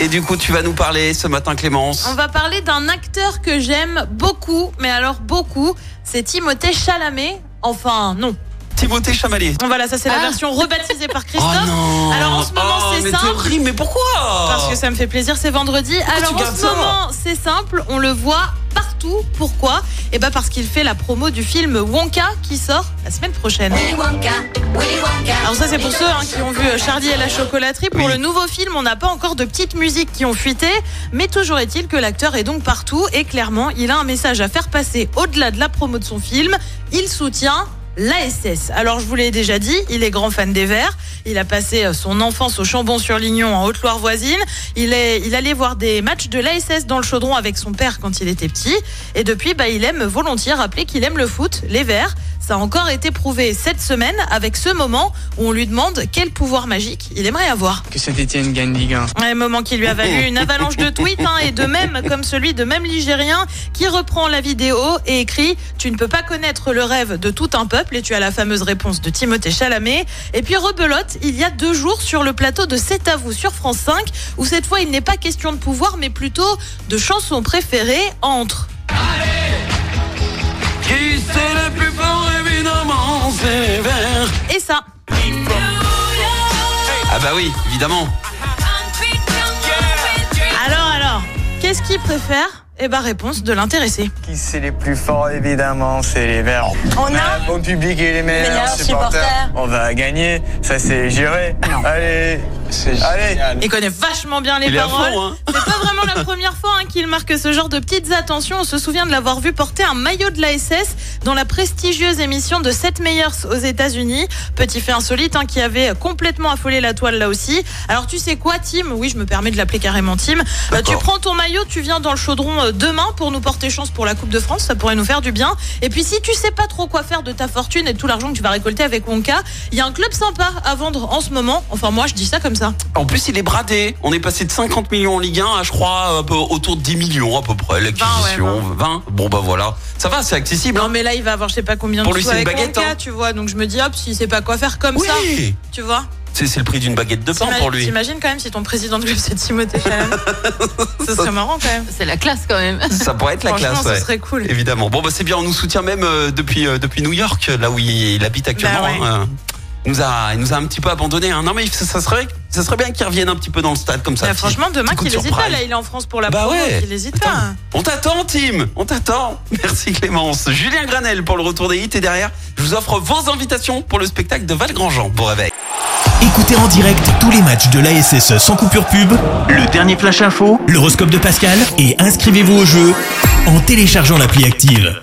Et du coup, tu vas nous parler ce matin, Clémence. On va parler d'un acteur que j'aime beaucoup, mais alors beaucoup. C'est Timothée Chalamet. Enfin, non. Timothée Chalamet. Voilà, ça c'est la Ah. version rebaptisée par Oh Christophe. non Alors, en ce moment, Oh, c'est mais simple. t'es horrible, mais pourquoi? Parce que ça me fait plaisir, c'est vendredi. Alors tu en gardes ce ça? moment, c'est simple, on le voit partout. Pourquoi? Eh ben parce qu'il fait la promo du film Wonka qui sort la semaine prochaine. Alors ça c'est pour ceux hein, qui ont vu Charlie et la chocolaterie. Pour Oui. le nouveau film, on n'a pas encore de petites musiques qui ont fuité, mais toujours est-il que l'acteur est donc partout et clairement, il a un message à faire passer au-delà de la promo de son film. Il soutient l'ASS. Alors je vous l'ai déjà dit, il est grand fan des Verts. Il a passé euh, son enfance au Chambon-sur-Lignon en Haute-Loire voisine. Il, est, il allait voir des matchs de l'ASS dans le chaudron avec son père quand il était petit. Et depuis, bah, il aime volontiers rappeler qu'il aime le foot, les Verts. Ça a encore été prouvé cette semaine avec ce moment où on lui demande quel pouvoir magique il aimerait avoir. que Saint-Etienne gagne Ligue 1. Un moment qui lui a valu une avalanche de tweets hein, et de même comme celui de même Ligérien qui reprend la vidéo et écrit Tu ne peux pas connaître le rêve de tout un peuple et tu as la fameuse réponse de Timothée Chalamet. Et puis rebelote, il y a deux jours sur le plateau de C'est à vous sur France 5 où cette fois il n'est pas question de pouvoir mais plutôt de chansons préférées entre. Qui c'est le plus fort, évidemment, c'est les Verts. Et ça. Ah bah oui, évidemment. Alors alors, qu'est-ce qu'il préfère? Eh ben réponse de l'intéressé. Qui c'est les plus forts évidemment, c'est les Verts. On a un bon public et les meilleurs, Meilleurs supporters. supporters. On va gagner, ça c'est géré. Allez, allez. Il connaît vachement bien les Il paroles. hein. C'est pas vraiment la première fois hein, qu'il marque ce genre de petites attentions. On se souvient de l'avoir vu porter un maillot de la SS dans la prestigieuse émission de 7 meilleurs aux États-Unis. Petit fait insolite hein, qui avait complètement affolé la toile là aussi. Alors tu sais quoi, Tim? Oui, je me permets de l'appeler carrément Tim. Euh, tu prends ton maillot, tu viens dans le chaudron euh, demain pour nous porter chance pour la Coupe de France. Ça pourrait nous faire du bien. Et puis si tu sais pas trop quoi faire de ta fortune et de tout l'argent que tu vas récolter avec Wonka, il y a un club sympa à vendre en ce moment. Enfin moi, je dis ça comme ça. En plus, il est bradé. On est passé de 50 millions en Ligue 1 à, je crois, un peu autour de 10 millions à peu près. L'acquisition, ouais, 20. Bon, bah voilà. Ça va, c'est accessible. Non hein. mais là il va avoir je sais pas combien Pour de lui, sous c'est une avec baguette, hein. tu vois. Donc je me dis hop, s'il sait pas quoi faire comme Oui. ça, tu vois. C'est le prix d'une baguette de pain pour lui. T'imagines quand même si ton président de club c'est Timothée Chalamet Ce serait marrant quand même. C'est la classe quand même. Ça pourrait être la classe. ce ouais. serait cool. Évidemment. Bon, bah c'est bien. On nous soutient même euh, depuis euh, depuis New York, là où il, il habite actuellement. Bah ouais. hein. Il nous a, il nous a un petit peu abandonné. hein. Non, mais ça, ça serait, ça serait bien qu'il revienne un petit peu dans le stade comme ça. Bah, franchement, demain qu'il hésite pas, là il est en France pour la Bah promo, ouais. qu'il hésite Attends. pas. On t'attend, Tim. On t'attend. Merci Clémence. Julien Granel pour le retour des hits et derrière, je vous offre vos invitations pour le spectacle de Val Grandjean. Bon réveil. Écoutez en direct tous les matchs de l'ASSE sans coupure pub, le dernier flash info, l'horoscope de Pascal et inscrivez-vous au jeu en téléchargeant l'appli active.